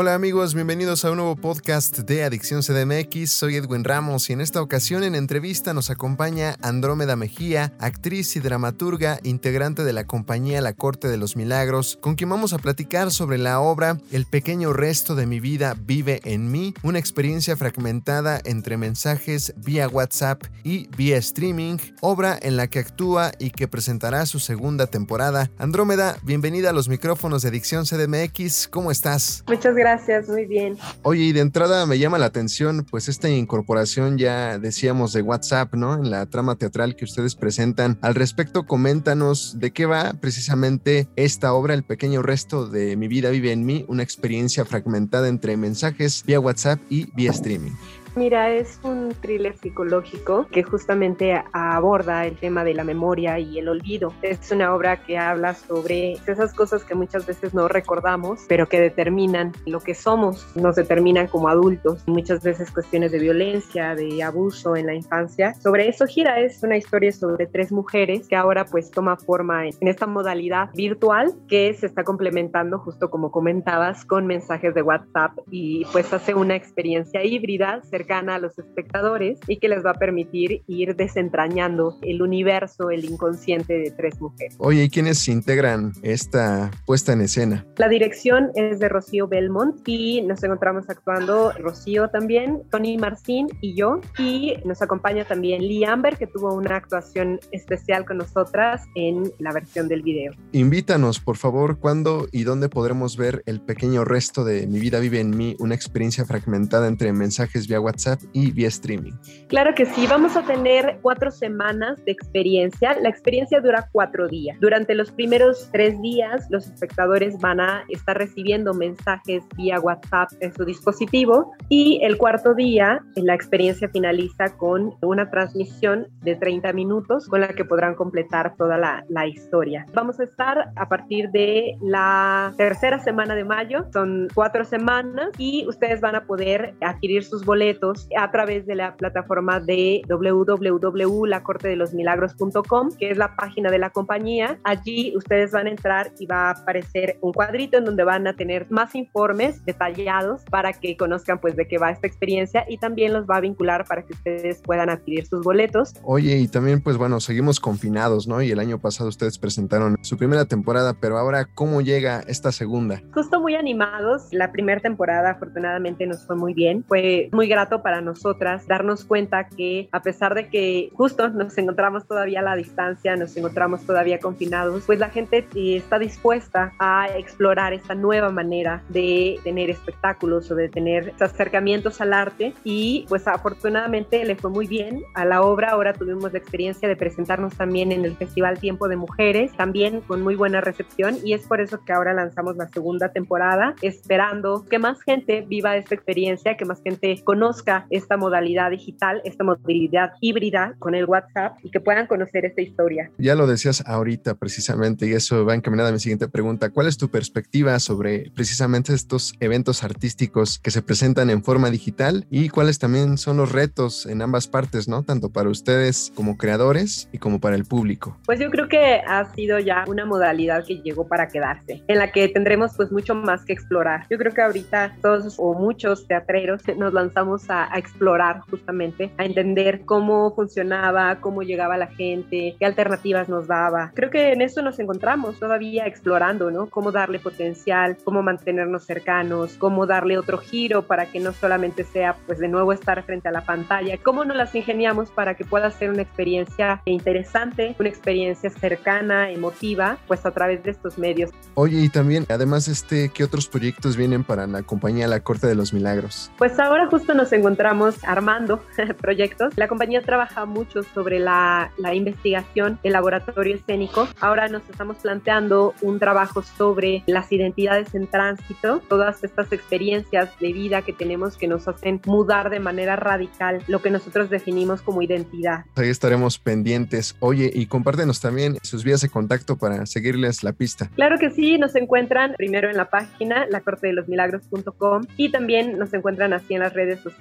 Hola amigos, bienvenidos a un nuevo podcast de Adicción CDMX. Soy Edwin Ramos y en esta ocasión en entrevista nos acompaña Andrómeda Mejía, actriz y dramaturga, integrante de la compañía La Corte de los Milagros, con quien vamos a platicar sobre la obra El pequeño resto de mi vida vive en mí, una experiencia fragmentada entre mensajes vía WhatsApp y vía streaming, obra en la que actúa y que presentará su segunda temporada. Andrómeda, bienvenida a los micrófonos de Adicción CDMX. ¿Cómo estás? Muchas gracias gracias, muy bien. Oye, y de entrada me llama la atención, pues esta incorporación ya decíamos de WhatsApp, ¿no? En la trama teatral que ustedes presentan. Al respecto, coméntanos de qué va precisamente esta obra, El pequeño resto de mi vida vive en mí, una experiencia fragmentada entre mensajes vía WhatsApp y vía streaming. Mira, es un thriller psicológico que justamente aborda el tema de la memoria y el olvido. Es una obra que habla sobre esas cosas que muchas veces no recordamos, pero que determinan lo que somos, nos determinan como adultos. Muchas veces cuestiones de violencia, de abuso en la infancia. Sobre eso gira, es una historia sobre tres mujeres que ahora pues toma forma en esta modalidad virtual que se está complementando justo como comentabas con mensajes de WhatsApp y pues hace una experiencia híbrida cerca gana a los espectadores y que les va a permitir ir desentrañando el universo, el inconsciente de tres mujeres. Oye, ¿y quiénes integran esta puesta en escena? La dirección es de Rocío Belmont y nos encontramos actuando Rocío también, Tony Marcín y yo. Y nos acompaña también Lee Amber, que tuvo una actuación especial con nosotras en la versión del video. Invítanos, por favor, cuándo y dónde podremos ver el pequeño resto de Mi vida vive en mí, una experiencia fragmentada entre mensajes vía WhatsApp y vía streaming. Claro que sí, vamos a tener cuatro semanas de experiencia. La experiencia dura cuatro días. Durante los primeros tres días, los espectadores van a estar recibiendo mensajes vía WhatsApp en su dispositivo y el cuarto día, la experiencia finaliza con una transmisión de 30 minutos con la que podrán completar toda la, la historia. Vamos a estar a partir de la tercera semana de mayo, son cuatro semanas y ustedes van a poder adquirir sus boletos a través de la plataforma de www.lacortedelosmilagros.com, que es la página de la compañía. Allí ustedes van a entrar y va a aparecer un cuadrito en donde van a tener más informes detallados para que conozcan pues de qué va esta experiencia y también los va a vincular para que ustedes puedan adquirir sus boletos. Oye, y también pues bueno, seguimos confinados, ¿no? Y el año pasado ustedes presentaron su primera temporada, pero ahora ¿cómo llega esta segunda? Justo muy animados. La primera temporada afortunadamente nos fue muy bien. Fue muy grato para nosotras darnos cuenta que a pesar de que justo nos encontramos todavía a la distancia, nos encontramos todavía confinados, pues la gente eh, está dispuesta a explorar esta nueva manera de tener espectáculos o de tener acercamientos al arte y pues afortunadamente le fue muy bien a la obra. Ahora tuvimos la experiencia de presentarnos también en el Festival Tiempo de Mujeres, también con muy buena recepción y es por eso que ahora lanzamos la segunda temporada, esperando que más gente viva esta experiencia, que más gente conozca esta modalidad digital, esta modalidad híbrida con el WhatsApp y que puedan conocer esta historia. Ya lo decías ahorita precisamente y eso va encaminada a mi siguiente pregunta. ¿Cuál es tu perspectiva sobre precisamente estos eventos artísticos que se presentan en forma digital y cuáles también son los retos en ambas partes, ¿no? Tanto para ustedes como creadores y como para el público. Pues yo creo que ha sido ya una modalidad que llegó para quedarse, en la que tendremos pues mucho más que explorar. Yo creo que ahorita todos o muchos teatreros nos lanzamos a a, explorar justamente, a entender cómo funcionaba, cómo llegaba la gente, qué alternativas nos daba. Creo que en eso nos encontramos todavía explorando, ¿no? Cómo darle potencial, cómo mantenernos cercanos, cómo darle otro giro para que no solamente sea, pues de nuevo estar frente a la pantalla, cómo nos las ingeniamos para que pueda ser una experiencia interesante, una experiencia cercana, emotiva, pues a través de estos medios. Oye, y también, además, este, ¿qué otros proyectos vienen para la compañía La Corte de los Milagros? Pues ahora justo nos encontramos armando proyectos. La compañía trabaja mucho sobre la, la investigación, el laboratorio escénico. Ahora nos estamos planteando un trabajo sobre las identidades en tránsito, todas estas experiencias de vida que tenemos que nos hacen mudar de manera radical lo que nosotros definimos como identidad. Ahí estaremos pendientes. Oye, y compártenos también sus vías de contacto para seguirles la pista. Claro que sí, nos encuentran primero en la página lacortedelosmilagros.com y también nos encuentran así en las redes sociales,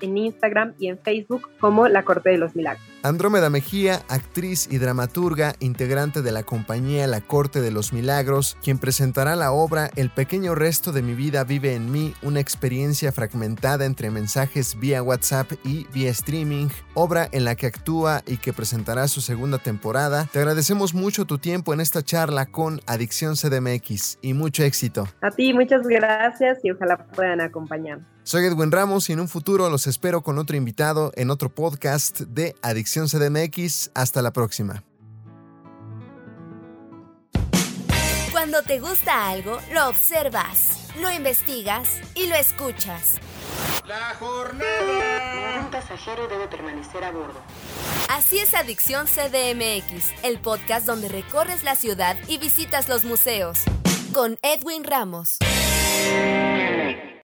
en Instagram y en Facebook como La Corte de los Milagros. Andrómeda Mejía, actriz y dramaturga, integrante de la compañía La Corte de los Milagros, quien presentará la obra El pequeño resto de mi vida vive en mí, una experiencia fragmentada entre mensajes vía WhatsApp y vía streaming, obra en la que actúa y que presentará su segunda temporada. Te agradecemos mucho tu tiempo en esta charla con Adicción CDMX y mucho éxito. A ti, muchas gracias y ojalá puedan acompañarnos. Soy Edwin Ramos y en un futuro los espero con otro invitado en otro podcast de Adicción CDMX. Hasta la próxima. Cuando te gusta algo, lo observas, lo investigas y lo escuchas. La jornada. Un pasajero debe permanecer a bordo. Así es Adicción CDMX, el podcast donde recorres la ciudad y visitas los museos. Con Edwin Ramos.